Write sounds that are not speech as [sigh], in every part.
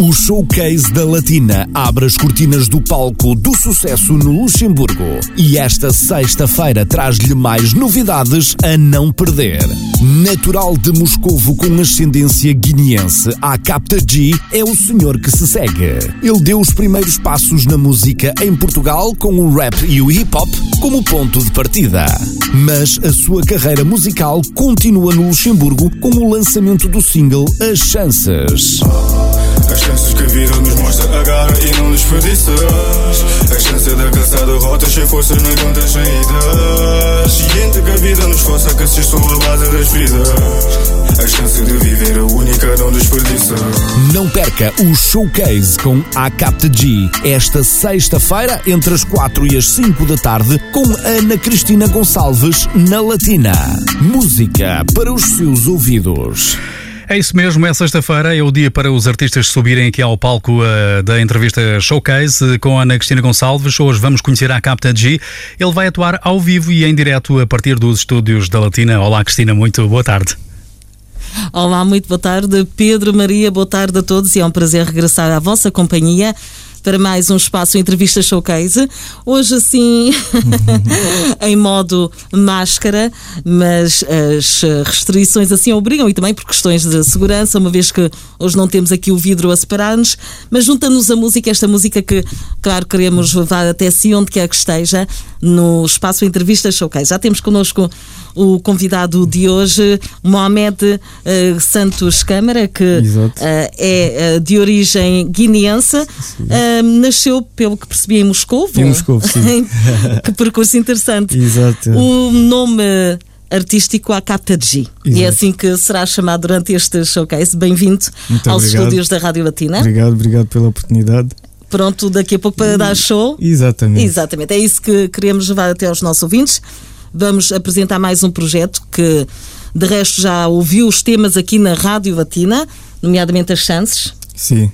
O Showcase da Latina abre as cortinas do palco do sucesso no Luxemburgo. E esta sexta-feira traz-lhe mais novidades a não perder. Natural de Moscovo com ascendência guineense, a Capta G é o senhor que se segue. Ele deu os primeiros passos na música em Portugal com o rap e o hip hop como ponto de partida. Mas a sua carreira musical continua no Luxemburgo com o lançamento do single As Chances. Chances que a vida nos mostra, agarra e não desperdiças. A chance da caçada rotas sem forças, não encontras saídas. E entre que a vida nos força, que a base das vidas. A chance de viver a única, não desperdiça. Não perca o showcase com a G esta sexta-feira entre as 4 e as 5 da tarde com Ana Cristina Gonçalves na Latina. Música para os seus ouvidos. É isso mesmo, é sexta-feira, é o dia para os artistas subirem aqui ao palco uh, da entrevista Showcase com Ana Cristina Gonçalves. Hoje vamos conhecer a Capta G. Ele vai atuar ao vivo e em direto a partir dos estúdios da Latina. Olá, Cristina, muito boa tarde. Olá, muito boa tarde. Pedro, Maria, boa tarde a todos e é um prazer regressar à vossa companhia para mais um espaço Entrevista Showcase. Hoje, assim, [laughs] em modo máscara, mas as restrições assim obrigam e também por questões de segurança, uma vez que hoje não temos aqui o vidro a separar-nos, mas junta-nos a música, esta música que, claro, queremos levar até si, onde quer que esteja, no espaço Entrevista Showcase. Já temos connosco o convidado de hoje, Mohamed uh, Santos Câmara, que uh, é uh, de origem guineense, nasceu, pelo que percebi, em Moscou. Em Moscou, sim. [laughs] que percurso interessante. Exato. O nome artístico à. E é assim que será chamado durante este showcase. Bem-vindo aos obrigado. estúdios da Rádio Latina. Obrigado, obrigado pela oportunidade. Pronto, daqui a pouco para dar show. Exatamente. Exatamente. É isso que queremos levar até aos nossos ouvintes vamos apresentar mais um projeto que, de resto, já ouviu os temas aqui na Rádio Latina, nomeadamente as chances. Sim.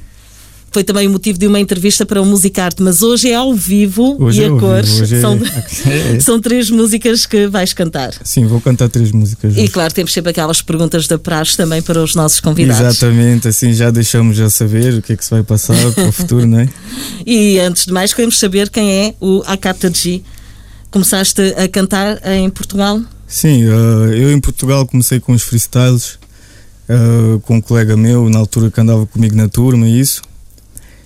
Foi também o motivo de uma entrevista para o Musicarte, mas hoje é ao vivo hoje e é a cores. Hoje são, é... [laughs] são três músicas que vais cantar. Sim, vou cantar três músicas. E claro, temos sempre aquelas perguntas da praxe também para os nossos convidados. Exatamente, assim já deixamos a saber o que é que se vai passar para o futuro, não é? [laughs] E antes de mais, queremos saber quem é o Akata G começaste a cantar em Portugal? Sim, uh, eu em Portugal comecei com os freestyles uh, com um colega meu, na altura que andava comigo na turma e isso.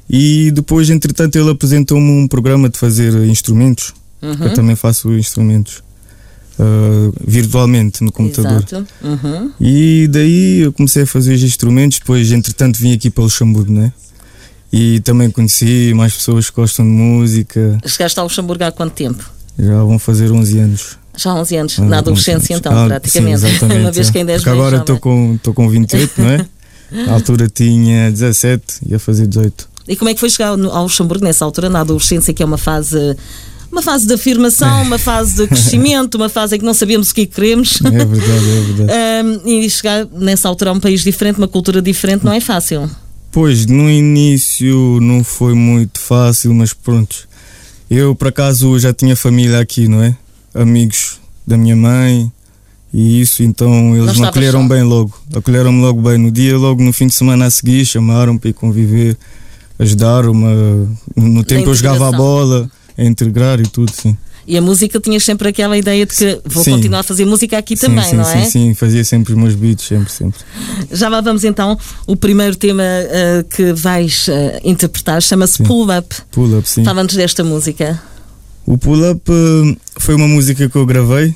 E depois, entretanto, ele apresentou-me um programa de fazer instrumentos. Uhum. Eu também faço instrumentos uh, virtualmente no computador. Exato. Uhum. E daí eu comecei a fazer os instrumentos. Depois, entretanto, vim aqui para Luxemburgo, né? E também conheci mais pessoas que gostam de música. Chegaste ao Luxemburgo há quanto tempo? Já vão fazer 11 anos. Já há 11 anos, na adolescência então, ah, praticamente. Sim, [laughs] Uma vez que ainda és Porque agora estou com, com 28, não é? [laughs] Na altura tinha 17, ia fazer 18. E como é que foi chegar ao Luxemburgo nessa altura, na adolescência, que é uma fase uma fase de afirmação, [laughs] uma fase de crescimento, uma fase em que não sabemos o que queremos. É verdade, é verdade. um, e chegar nessa altura a um país diferente, uma cultura diferente, não é fácil. Pois, no início não foi muito fácil, mas pronto. Eu, por acaso, já tinha família aqui, não é? Amigos da minha mãe e isso, então eles me acolheram bem logo. Acolheram-me logo bem. No dia, logo no fim de semana a seguir, chamaram para ir conviver, ajudaram-me. No tempo eu jogava a bola, a integrar e tudo, sim. E a música tinhas sempre aquela ideia de que vou sim. continuar a fazer música aqui sim, também, sim, não é? Sim, sim, fazia sempre os meus beats, sempre, sempre. Já lá vamos então. O primeiro tema uh, que vais uh, interpretar chama-se Pull Up. Pull Up, sim. Fala-nos desta música. O Pull Up uh, foi uma música que eu gravei.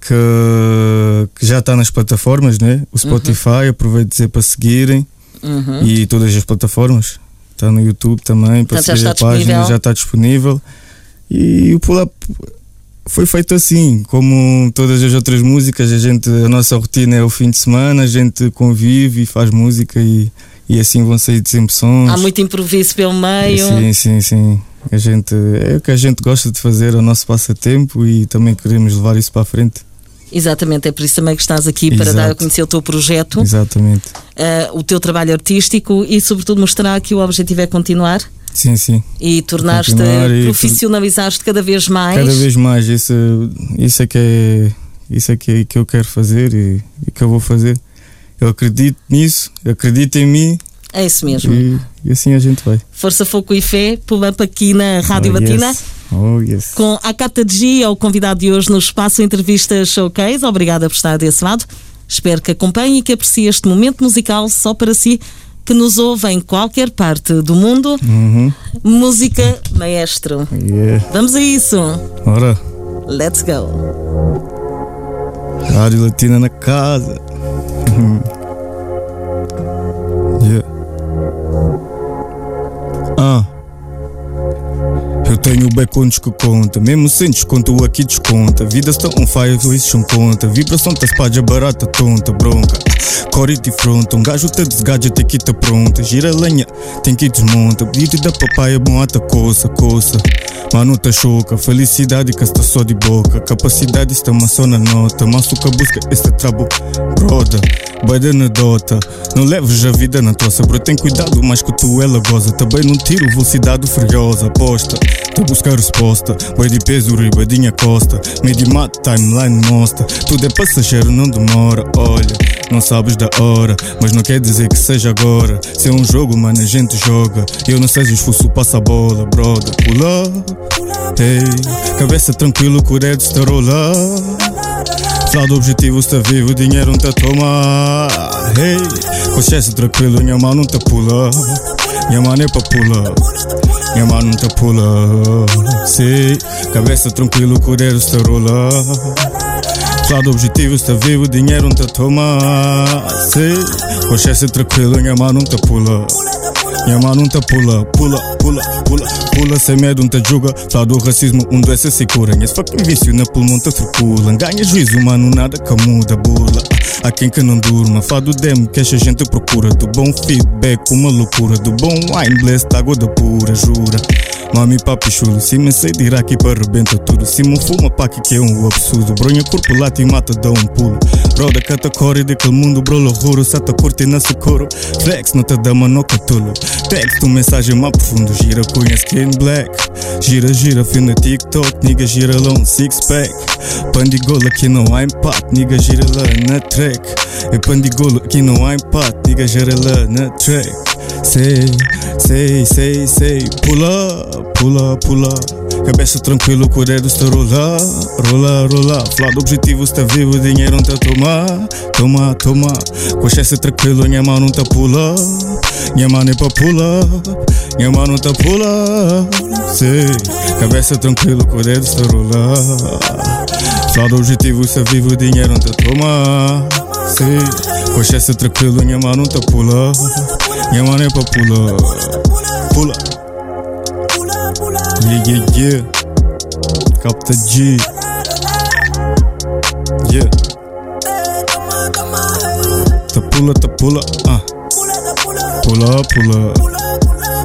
Que, que já está nas plataformas, né? O Spotify, uhum. aproveito de dizer para seguirem uhum. e todas as plataformas. Está no YouTube também, para Portanto, seguir a página, já está disponível. E o pull-up foi feito assim, como todas as outras músicas, a gente, a nossa rotina é o fim de semana, a gente convive e faz música e, e assim vão sair sempre sons. Há muito improviso pelo meio. Sim, sim, sim. A gente, é o que a gente gosta de fazer, é o nosso passatempo e também queremos levar isso para a frente. Exatamente, é por isso também que estás aqui para Exato. dar a conhecer o teu projeto, Exatamente. uh, o teu trabalho artístico e, sobretudo, mostrar que o objetivo é continuar. Sim, sim. E tornaste, e- profissionalizaste cada vez mais. Cada vez mais. Isso, isso é que é. Isso é que, que eu quero fazer e, e que eu vou fazer. Eu acredito nisso, eu acredito em mim É isso mesmo. e, e assim a gente vai. Força, foco e fé, pull-up aqui na Rádio oh, Batina. Yes. Oh, yes. Com a Cata G, é o convidado de hoje no Espaço Entrevista Showcase. Obrigada por estar desse lado. Espero que acompanhe e que aprecie este momento musical só para si, que nos ouve em qualquer parte do mundo. Uhum. Música maestro. Yeah. Vamos a isso. Ora, Let's go. Rádio Latina na casa. [laughs] yeah. Ah. Eu tenho becones que conta, mesmo sem desconto aqui desconta. Vida está on fire, isso são conta. Vibração tá espalha barata, tonta, bronca. Core de fronta, um gajo te desgaja, te quita pronta. Gira lenha, tem que desmonta. Beat da papaya, bom ata coça, coça. Mano, tá choca, felicidade que está só de boca. Capacidade está só na nota. Que busca este trabo, broda. Baida na dota, não leves a vida na tossa, bro. Tem cuidado, mais que tu ela goza. Também não tiro velocidade furiosa, aposta. Tô buscar resposta, boi de peso, ribadinha costa. Medimat timeline mostra. Tudo é passageiro, não demora. Olha, não sabes da hora, mas não quer dizer que seja agora. Se é um jogo, mano, a gente joga. Eu não seja esforço, passa a bola, brother. Pula, hey, cabeça tranquilo, com o dedo está rolar. Lado objetivo está vivo, dinheiro não tá toma. Hey, consciência tranquilo, minha mão não tá pula. Minha mão é pra pula. Minha mão não tá pula. Sim, cabeça tranquilo, com o dedo está rolar. Lado objetivo está vivo, dinheiro não tá toma. Sim, consciência tranquilo, minha mão não tá pula. Minha mão não tá pula, pula, pula, pula, pula sem medo, não te julga. Fala do racismo, um doença se cura. Esse fucking vício na pulmão te circula. Ganha juízo, mano, nada que muda, bula. Há quem que não durma, fala do demo que esta gente procura. Do bom feedback, uma loucura. Do bom wine, bless, água da pura, jura. Mami, papi, chulo, se me sei de Iraque para rebenta tudo. Se me fuma, pá, que que é um absurdo. Bronha, corpo lá, te mata, dá um pulo. Broda, cata core daquele mundo, bro, loucuro. Sata curte na socorro. Flex, não te dá manoca, tulo. Texto, mensagem mais profundo. Gira, cunha, skin black. Gira, gira, fio na TikTok. Nigga, gira lá um six pack. Pandigola, aqui não há empate. Nigga, gira lá na track. É pandigola, aqui há empate. Gira lá na track. Sei, sei, sei, sei. Pula, pula, pula. Cabeça tranquilo, com o dedo está a rolar, rolar, rolar. Flado objetivo está vivo, dinheiro não está tomar, toma, toma. Consciência tranquilo, minha mão não está pular. Minha mão é para pular, minha mão não está pular. Sei, cabeça tranquilo, com o dedo está a rolar. Flado objetivo está vivo, dinheiro não está tomar. Sei, consciência tranquilo, minha mão não a pular. Minha mão é para pular, pula. Yeah, yeah, yeah. Capta G. Yeah. Ta pula, ta pula, ah. Pula, pula.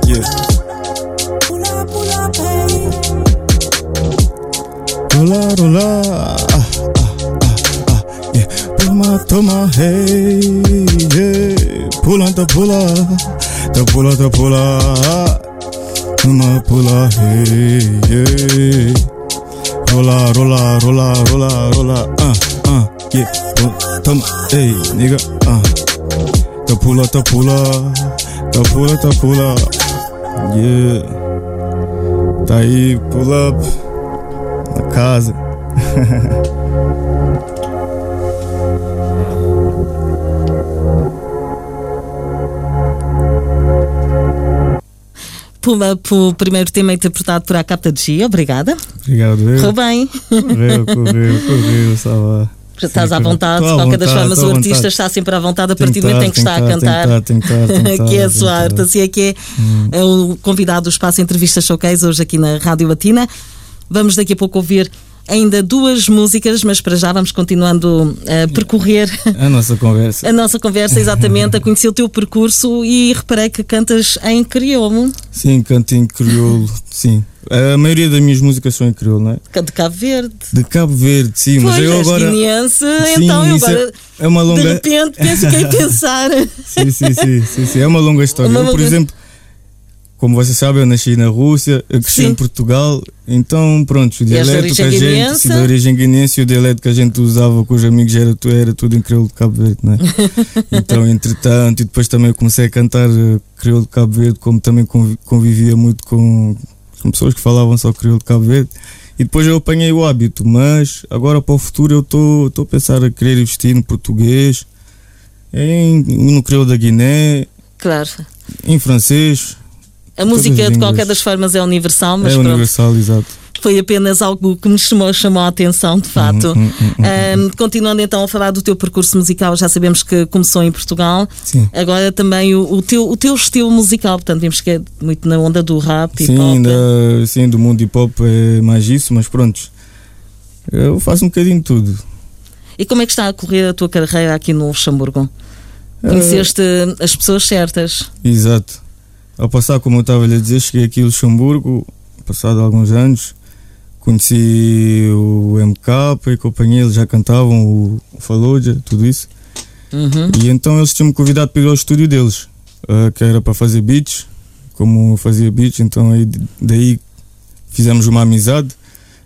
Yeah. Rola, rola. Ah, ah, ah, ah. Yeah. Toma, toma, hey. Yeah. Pula, ta pula. Ta pula, ta pula. Toma, pula, hey, yeah. Rola, rola, rola, rola, rola, ah, ah, yeah. Pula, toma, hey, nigga, ah. Ta pula, ta pula, ta pula, ta pula, yeah. Tá aí, pull up, na casa. [laughs] Pula o primeiro tema interpretado por a Capta de G. Obrigada. Obrigado, eu. bem. Correu, correu, correu, estava. Estás à vontade, de qualquer das formas, o artista vontade. está sempre à vontade a partir do momento em que está a cantar. tentar, [laughs] que é a sua arte, assim é que é. É o convidado do Espaço Entrevista Showcase, hoje aqui na Rádio Latina. Vamos daqui a pouco ouvir ainda duas músicas, mas para já vamos continuando a percorrer A nossa conversa. [laughs] a nossa conversa, exatamente, a conhecer o teu percurso e reparei que cantas em crioulo, Sim, canto em crioulo, sim. A maioria das minhas músicas são em crioulo, não é? de Cabo Verde. De Cabo Verde, sim, mas pois, eu és agora. guineense, Sim, então eu é- agora, é uma longa- de repente, penso que é [laughs] pensar. Sim, sim, sim, sim, sim, É uma longa história. Uma Eu, por longa- exemplo, como você sabe, eu nasci na Rússia, cresci Sim. em Portugal, então pronto, o dialeto que a gente, de origem guinense, o dialeto que a gente usava com os amigos era, era tudo em crioulo de Cabo Verde, né? [laughs] então, entretanto, e depois também eu comecei a cantar eh, crioulo de Cabo Verde, como também convi- convivia muito com, com pessoas que falavam só crioulo de Cabo Verde. E depois eu apanhei o hábito, mas agora para o futuro eu estou a pensar a querer investir no português, em, no crioulo da Guiné, Claro. em francês, A música, de qualquer das formas, é universal, mas é pronto. universal, exato. Foi apenas algo que me chamou, chamou a atenção, de fato. Uhum, uhum, uhum, Ahm, continuando então a falar do teu percurso musical, já sabemos que começou em Portugal. Sim. Agora também o, o teu, o teu estilo musical, portanto, vimos que é muito na onda do rap e Sim, pop. ainda, sim, do mundo hip hop é mais isso, mas pronto. Eu faço um bocadinho de tudo. E como é que está a correr a tua carreira aqui no Luxemburgo? Conheceste as pessoas certas? Exato. Ao passar, como eu estava a lhe dizer, cheguei aqui a Luxemburgo, passado alguns anos, conheci o MK e companhia, eles já cantavam o, Fallujah, tudo isso. Uhum. E então eles tinham-me convidado para ir ao estúdio deles, ah, que era para fazer beats, como eu fazia beats, então aí, daí fizemos uma amizade.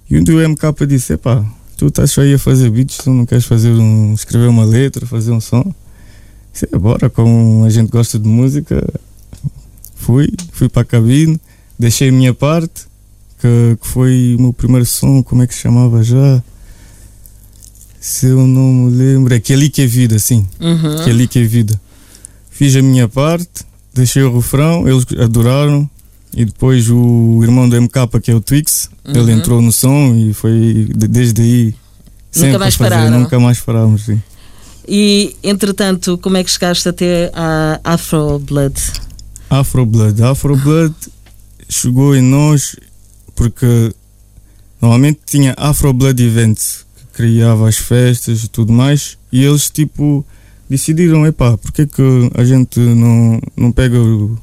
E um dia o MK disse: Epá, tu estás só aí a fazer beats, tu não queres fazer um, escrever uma letra, fazer um som? Disse: "É, bora, como a gente gosta de música, fui, fui para a cabine, deixei a minha parte, que, que foi o meu primeiro som, como é que se chamava já? Se eu não me lembro, é que ali que é vida, sim Uhum. que ali que é vida. Fiz a minha parte, deixei o refrão, eles adoraram. E depois o irmão do MK, que é o Twix, ele Uhum. entrou no som e foi de- desde aí. sempre a mais fazer, pararam. Nunca mais parámos, sim. E entretanto, como é que chegaste até a Afro Blood? Afro Blood. Afro Blood chegou em nós porque normalmente tinha Afro Blood Events que criava as festas e tudo mais e eles tipo decidiram, epá, porque é que a gente não, não pega o-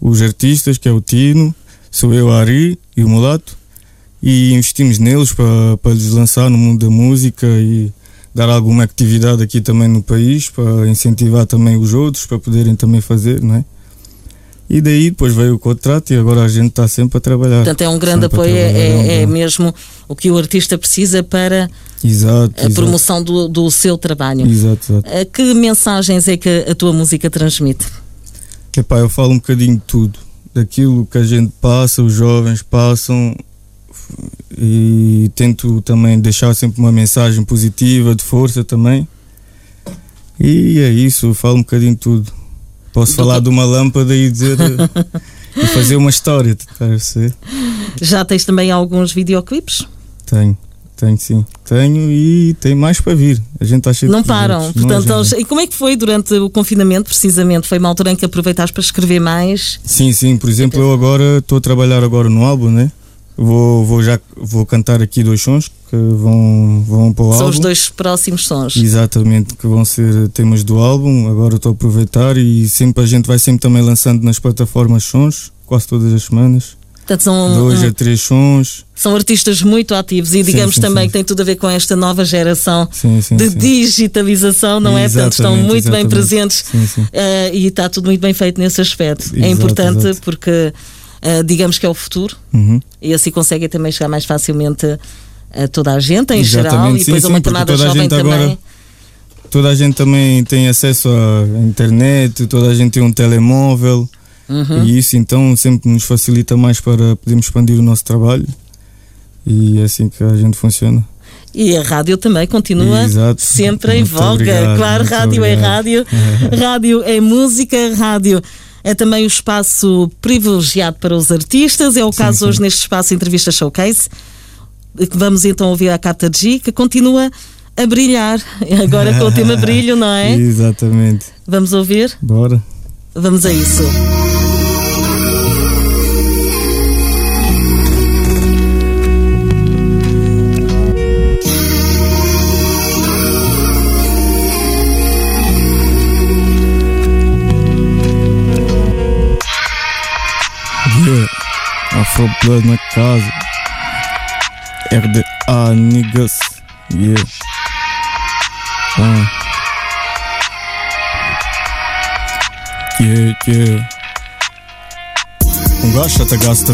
os artistas, que é o Tino, sou eu, Ari e o Mulato e investimos neles para, para lhes lançar no mundo da música e dar alguma atividade aqui também no país para incentivar também os outros para poderem também fazer, não é? E daí depois veio o contrato e agora a gente está sempre a trabalhar. Portanto, é um grande Sempre apoio, é, é- é mesmo o que o artista precisa para Exato, a exato, promoção do, do seu trabalho. exato, exato. Eh, Que mensagens é que a tua música transmite? Epá, eu falo um bocadinho de tudo. Daquilo que a gente passa, os jovens passam e tento também deixar sempre uma mensagem positiva, de força também. E é isso, eu falo um bocadinho de tudo. Posso falar de uma lâmpada e dizer [laughs] e fazer uma história, tá a perceber? Já tens também alguns videoclipes? Tenho, tenho sim. Tenho e tem mais para vir. A gente está cheio Não de param. Não Portanto, arranjam. eles- e como é que foi durante o confinamento, precisamente? Foi uma altura em que aproveitaste para escrever mais? Sim, sim. Por exemplo, eu agora estou a trabalhar agora no álbum, né? Vou, vou já vou cantar aqui dois sons que vão, vão para o São álbum. os dois próximos sons. Exatamente, que vão ser temas do álbum. Agora estou a aproveitar e sempre a gente vai sempre também lançando nas plataformas sons, quase todas as semanas. Portanto, são, Dois um- a três sons. são artistas muito ativos e Sim, digamos sim, também sim. que tem tudo a ver com esta nova geração Sim, sim, de sim. digitalização, não é? Portanto, estão Exatamente, muito bem exatamente. presentes Sim, sim. eh, e está tudo muito bem feito nesse aspecto. é Exato, importante exato. porque eh, digamos que é o futuro Uhum. e assim conseguem também chegar mais facilmente a toda a gente em geral Exatamente, e sim, depois a sim, uma camada a jovem gente também. agora- Toda a gente também tem acesso à internet, toda a gente tem um telemóvel. Uhum. E isso então sempre nos facilita mais para podermos expandir o nosso trabalho e é assim que a gente funciona. E a rádio também continua Exato. sempre em Muito voga. obrigado, claro, rádio é obrigado. rádio, [laughs] rádio é música, rádio é também o espaço privilegiado para os artistas. É o caso sim. hoje neste espaço Entrevista Showcase. Vamos então ouvir a Cata G, que continua a brilhar, [laughs] agora com o tema [laughs] brilho, não é? Exatamente. Vamos ouvir? Bora. Vamos a isso. Yeah. Afro Blood na casa. RDA niggas. Yeah. Ah. Yeah, yeah. com gás, até gasta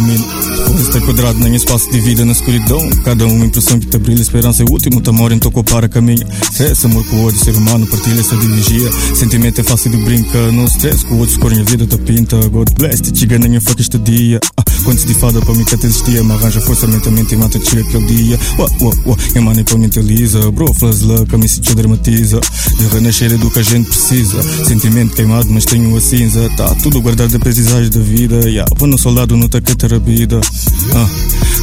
está quadrado nem espaço de vida na escuridão. Cada uma impressão que te brilha, esperança é o último, tamor então para caminho. Stress, amor com o outro ser humano, partilha essa dirigir. Sentimento é fácil de brincar, no stress, com o outro a vida da pinta. God bless, te chiga nem a este dia. Ah, quando de fada para mim que até existia, me arranja força mentalmente e mata-te aquele dia. Uah, uah, uah, e mano para mentaliza, bro, flas luck, a me se dramatiza. De renascer é do que a gente precisa. Sentimento queimado, mas tenho a cinza. Tá tudo guardado, aprendizagens da vida. Yeah, vou no soldado, não tá que a vida. Ah,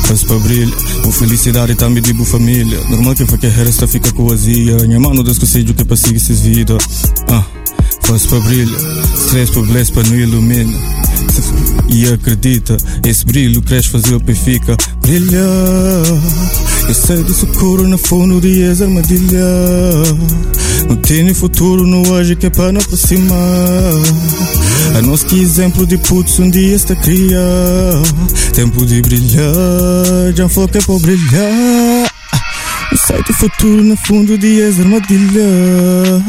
faz para brilho, o felicidade tá me digo família. Normal que que a resta fica com azia. Minha mano, Deus que que seguir essas vidas. Ah, faz para brilho, stress para bless para não ilumina. E acredita, esse brilho cresce, fazer o pé fica brilha. Eu sei do socorro na fundo de as armadilha. Não tem futuro no hoje que é para não aproximar. A nós que exemplo de putz um dia está cria. Tempo de brilhar, já foi que é para brilhar. Eu sei do futuro no fundo de as armadilha.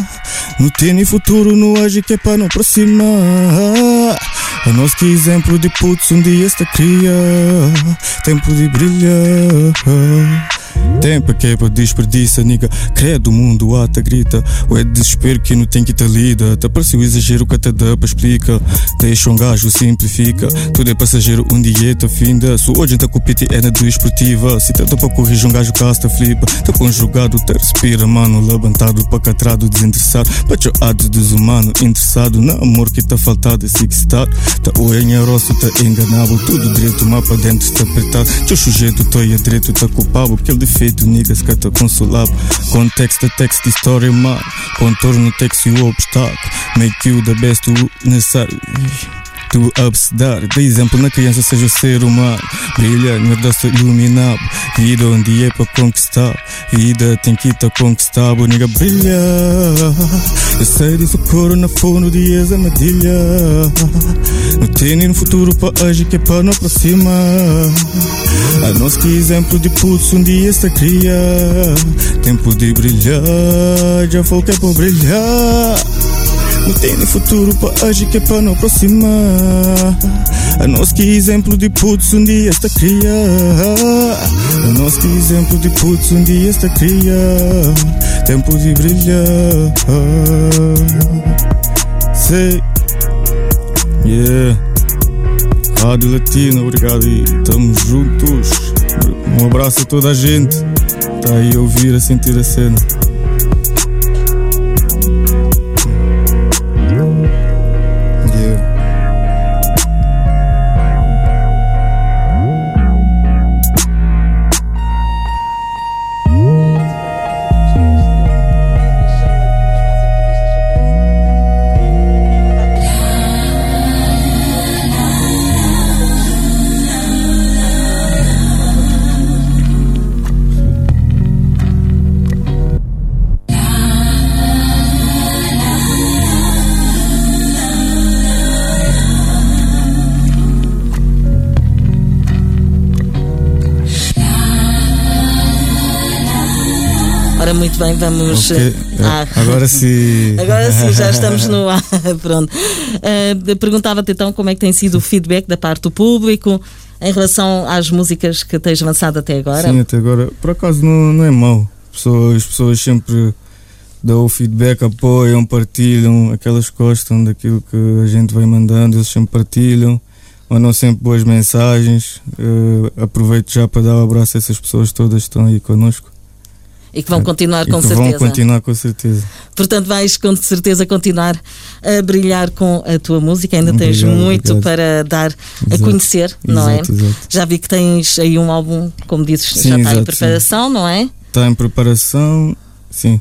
Não tem futuro no hoje que é para não aproximar. A nós que exemplo de putz um dia está cria. Tempo de brilhar. Tempo que é para desperdiça, nigga. Credo, o mundo ata grita. Ou é desespero que não tem que ter lida. Te parece o exagero que até dá para explica. Deixa um gajo simplifica. Tudo é passageiro, um dia tá finda. Se hoje tá com é na desportiva. Se tenta para corrigir um gajo casta flipa. Tá conjugado, te respira, mano. Levantado, pacatrado, desinteressado. Pachoado, desumano, interessado. No amor que tá faltado, é sixtado. Tá o enharoso, tá enganado. Tudo direito, mapa dentro, tá apertado. Teu sujeito, tô aí direito, tá culpado. Aquele defeito, niggas tá consolável. Contexto, texto, história, mano. Contorno, texto e o obstáculo. Make you the best, necessário. Tu upstar, dá exemplo na criança, seja o ser humano. Brilha, nerdoso, iluminado. Vida onde é para conquistar. Vida tem que estar conquistável, nigga, brilha. Eu sei disso, coro na fundo de armadilha. Não tem nem futuro para hoje que é para não aproximar. A nós que exemplo de pulso um dia está cria. Tempo de brilhar, já foi que é para brilhar. Não tem nem futuro para hoje que é para não aproximar. A nós que exemplo de putz um dia está cria. A nós que exemplo de putz um dia está cria. Tempo de brilhar. Sei. Yeah. Rádio Latina, obrigado e estamos juntos. Um abraço a toda a gente. Está aí a ouvir, a sentir a cena. Ora, muito bem, vamos. Okay. Ah. [laughs] Agora sim. [laughs] Agora sim, já [laughs] estamos no ar. Pronto. Uh, Perguntava-te então como é que tem sido o feedback da parte do público em relação às músicas que tens avançado até agora. Sim, até agora. Por acaso não, não é mau. Pessoas, as pessoas sempre dão o feedback, apoiam, partilham, aquelas gostam daquilo que a gente vai mandando, eles sempre partilham, mandam sempre boas mensagens. Uh, aproveito já para dar um abraço a essas pessoas todas que estão aí connosco. E que vão continuar e com que certeza. Vão continuar com certeza. Portanto, vais com certeza continuar a brilhar com a tua música. Ainda Obrigado, tens muito obrigado. para dar a Exato. conhecer, não Exato, é? exato. Já vi que tens aí um álbum, como dizes, Sim, já está em exato, preparação, não é? Está em preparação, sim.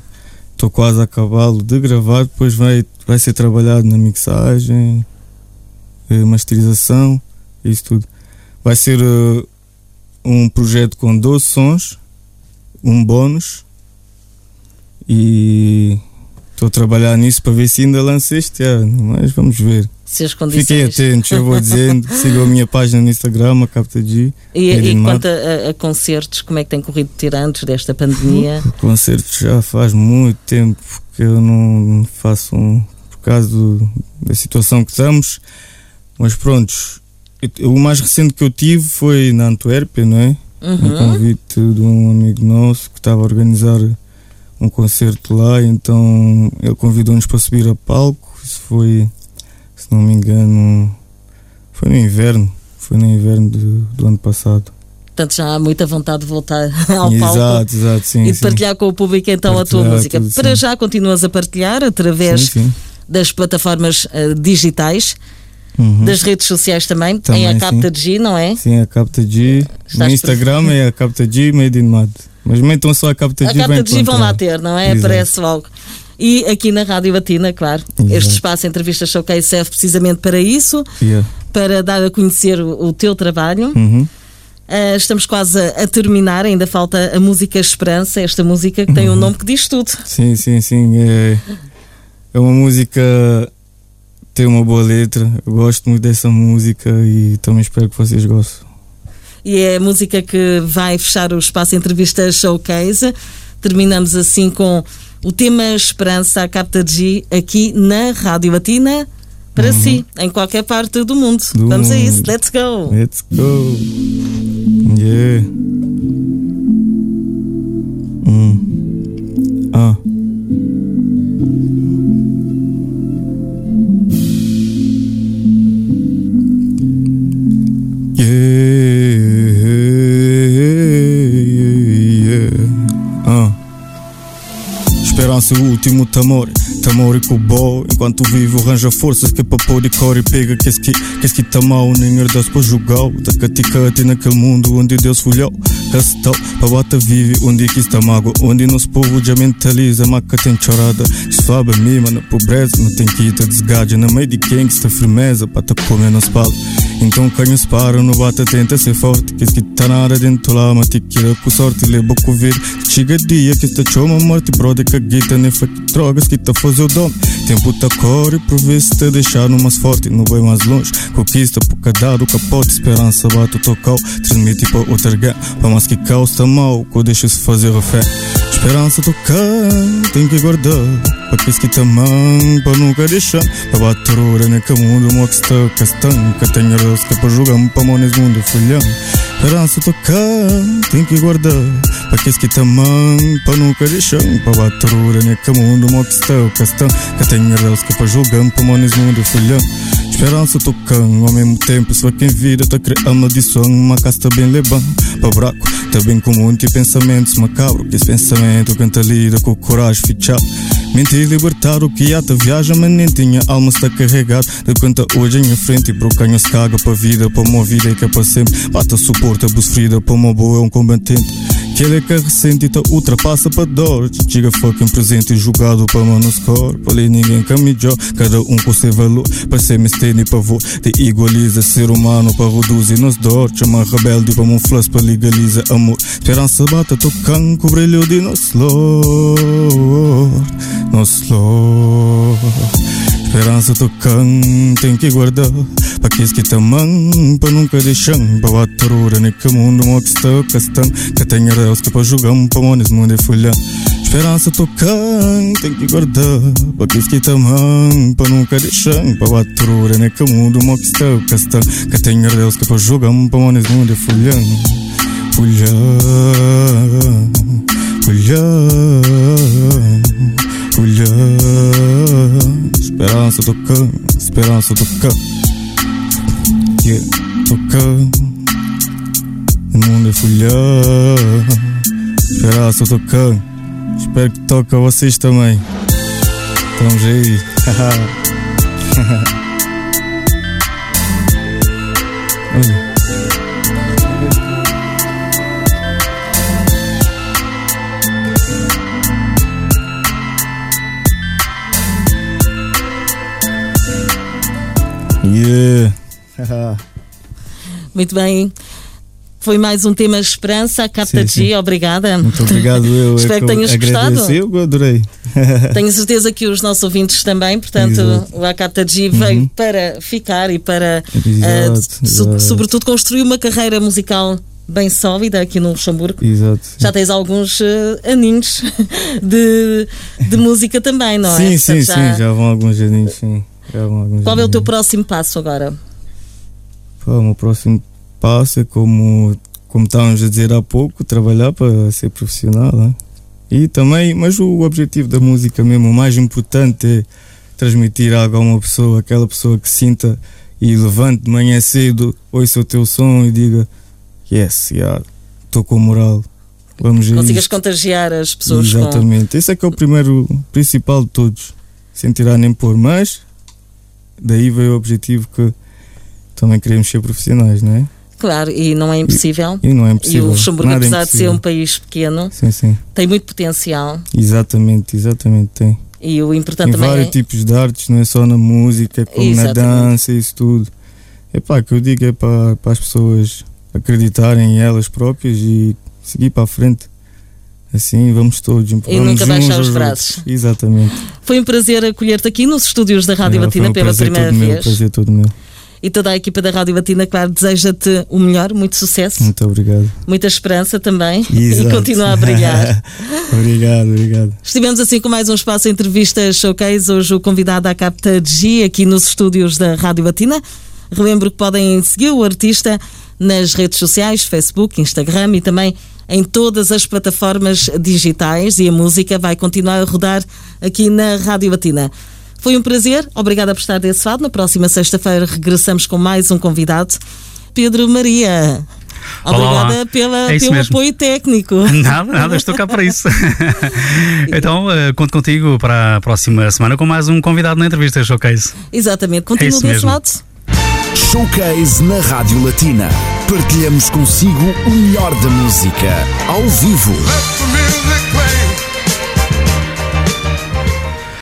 Estou quase a acabá-lo de gravar, depois vai, vai ser trabalhado na mixagem, eh, masterização, isso tudo. Vai ser eh, um projeto com 12 sons, um bónus e estou a trabalhar nisso para ver se ainda lanço este ano, mas vamos ver. Fiquem atentos, eu vou dizendo, sigam a minha página no Instagram, a Capta G. E, e quanto a, a concertos, como é que tem corrido tirantes desta pandemia? [laughs] Concertos já faz muito tempo que eu não faço um, por causa do- da situação que estamos. Mas prontos, o mais recente que eu tive foi na Antuérpia, não é? Um Uhum. convite de um amigo nosso que estava a organizar um concerto lá, então ele convidou-nos para subir a palco. Isso foi, se não me engano, foi no inverno. Foi no inverno do, do ano passado. Portanto, já há muita vontade de voltar [laughs] ao palco. exato, sim. E de sim. partilhar com o público então a tua Partilhar música. tudo, Para sim. já continuas a partilhar através Sim, sim. das plataformas eh, digitais, Uhum. das redes sociais também, Também, em a. Capta G, não é? Sim, a Capta G. Estás no Instagram é a Capta G Made in Mad. Mas metam só a Capta A G Capta vai de G vão lá ter, não é? Exato. Aparece logo. E aqui na Rádio Batina, claro, Exato. este espaço Entrevista Showcase serve precisamente para isso, Yeah. para dar a conhecer o, o teu trabalho. Uhum. Ah, estamos quase a, a terminar, ainda falta a música Esperança, esta música que Uhum. tem um nome que diz tudo. Sim, sim, sim. É, é uma música. Tem uma boa letra. Eu gosto muito dessa música e também espero que vocês gostem. E é a música que vai fechar o espaço Entrevista Showcase. Terminamos assim com o tema Esperança, a Capta G, aqui na Rádio Batina, para si, em qualquer parte do mundo. Uhum. Do Vamos a isso, mundo. let's go! Let's go. Yeah. Hum. Ah. Esperança é o último tamor Tamor e cowboy Enquanto vivo arranja forças que para pôr e cor e pega Que esse que, que esse que tá mal. Nem herdas para jogar Da caticate naquele mundo onde Deus folhou. Castal, para bata vive Onde que está mágoa Onde nosso povo já mentaliza Maca tem chorada. Desfaba mima na pobreza Não tem quita desgaja Na meio de quem que está firmeza. Para tá comer nos palos então canhos para, no bata tenta ser forte Que que tá nada dentro lá, mas te queira com sorte Leva com vida, chega dia que está chama morte Brother que a guita nem foi que drogas que tá fazer o dom Tempo tá cor e por ver se te deixar no mais forte Não vai mais longe, conquista por cada o capote Esperança bate o tocau, transmite para outra guerra Para mais que caos tá mal, que deixa-se fazer a fé Esperança tocar, tem que guardar Para que que tá mão, para nunca deixar Para bater hora naquele mundo, mo que está castão Que tenha rosto que para jogar para mones mundo folhão Esperança tocar, tem que guardar que tá mão, para nunca bater hora naquele mundo, mo que está castão Que tenha rosto que para jogar para mones mundo folhão Esperança tocando ao mesmo tempo Só quem vida tá criando maldição Uma casa tá bem levando para buraco Tá bem comum de pensamentos macabros Que esse pensamento canta lida com coragem fechado Mentir, libertar o que te viaja Mas nem tinha alma está carregado De conta hoje em frente E pro canho se caga para vida Para uma vida e que é para sempre Bata suporta a sofrida Para uma boa é um combatente que ele é que ressente e ultrapassa para dor. Chega fucking presente e julgado para mano score Ali ninguém caminhou, cada um com seu valor. Para ser mistério e pavor Te igualiza ser humano para reduzir nos dor. Chama rebelde para um flash para legaliza amor. Esperança bata tocando com o brilho de nosso Lord Nosso Lord Esperança tocando, tem que guardar Para que que tá mão, para nunca deixar Para bater hora naquele mundo, mo que está castão Que tenha Deus que para jogar para mones mundo é folhar Esperança tocando, tem que guardar Para que que tá mão, para nunca deixar Para bater hora naquele mundo, mo que está castão Que tenha Deus que para jogar para mones mundo é folhar Folhar, folhar Folhar Esperança tocar, esperança tocar Yeah, tocar O mundo é folhar Esperança tocar Espero que toque a vocês também. Estamos [laughs] aí Olha. [laughs] Muito bem. Foi mais um tema Esperança, a Capta Sim, de sim. G, obrigada. Muito obrigado, eu. [laughs] Espero que tenhas gostado. Eu adorei. [laughs] Tenho certeza que os nossos ouvintes também, portanto, Exato. o Acapta G veio para ficar e para, Exato, so- exato. sobretudo, construir uma carreira musical bem sólida aqui no Luxemburgo. Exato. Já tens alguns eh, aninhos de, de música também, não é? sim, sim, Portanto, sim, já vão alguns aninhos, sim. Já vão alguns Qual é o teu aninhos. próximo passo agora? O meu próximo passo é como, como estávamos a dizer há pouco, trabalhar para ser profissional. Né? E também, mas o objetivo da música mesmo, o mais importante é transmitir algo a uma pessoa, aquela pessoa que sinta e levante de manhã cedo, ouça o teu som e diga yes, estou com moral. Vamos Consigas isto. contagiar as pessoas Exatamente. Com... Esse é que é o primeiro, principal de todos. Sem tirar nem pôr, mas daí veio o objetivo que também queremos ser profissionais, não é? Claro, e não é impossível. E, e não é impossível. E o Luxemburgo, Nada apesar é de ser um país pequeno, sim, sim. tem muito potencial. Exatamente, exatamente, tem. E o importante tem vários é... tipos de artes, não é só na música, como exatamente. na dança, isso tudo. É pá, que eu digo é para, para as pessoas acreditarem em elas próprias e seguir para a frente. Assim vamos todos. E nunca baixar os braços. Exatamente. Foi um prazer acolher-te aqui nos estúdios da Rádio é, Batina um pela primeira vez. Meu, prazer todo meu. E toda a equipa da Rádio Batina, claro, deseja-te o melhor, muito sucesso. Muito obrigado. Muita esperança também. Exato. E continua a brilhar. [laughs] obrigado, obrigado. Estivemos assim com mais um espaço entrevista showcase. Hoje o convidado à Capta G aqui nos estúdios da Rádio Batina. Relembro que podem seguir o artista nas redes sociais, Facebook, Instagram e também em todas as plataformas digitais e a música vai continuar a rodar aqui na Rádio Batina. Foi um prazer, obrigada por estar desse lado. Na próxima sexta-feira regressamos com mais um convidado, Pedro Maria. Obrigada Olá, pela, é pelo mesmo. apoio técnico. Nada, nada, estou cá para isso. [laughs] então, uh, conto contigo para a próxima semana com mais um convidado na entrevista Showcase. exatamente, continua é desse mesmo. lado. Showcase na Rádio Latina. Partilhamos consigo o melhor da música, ao vivo.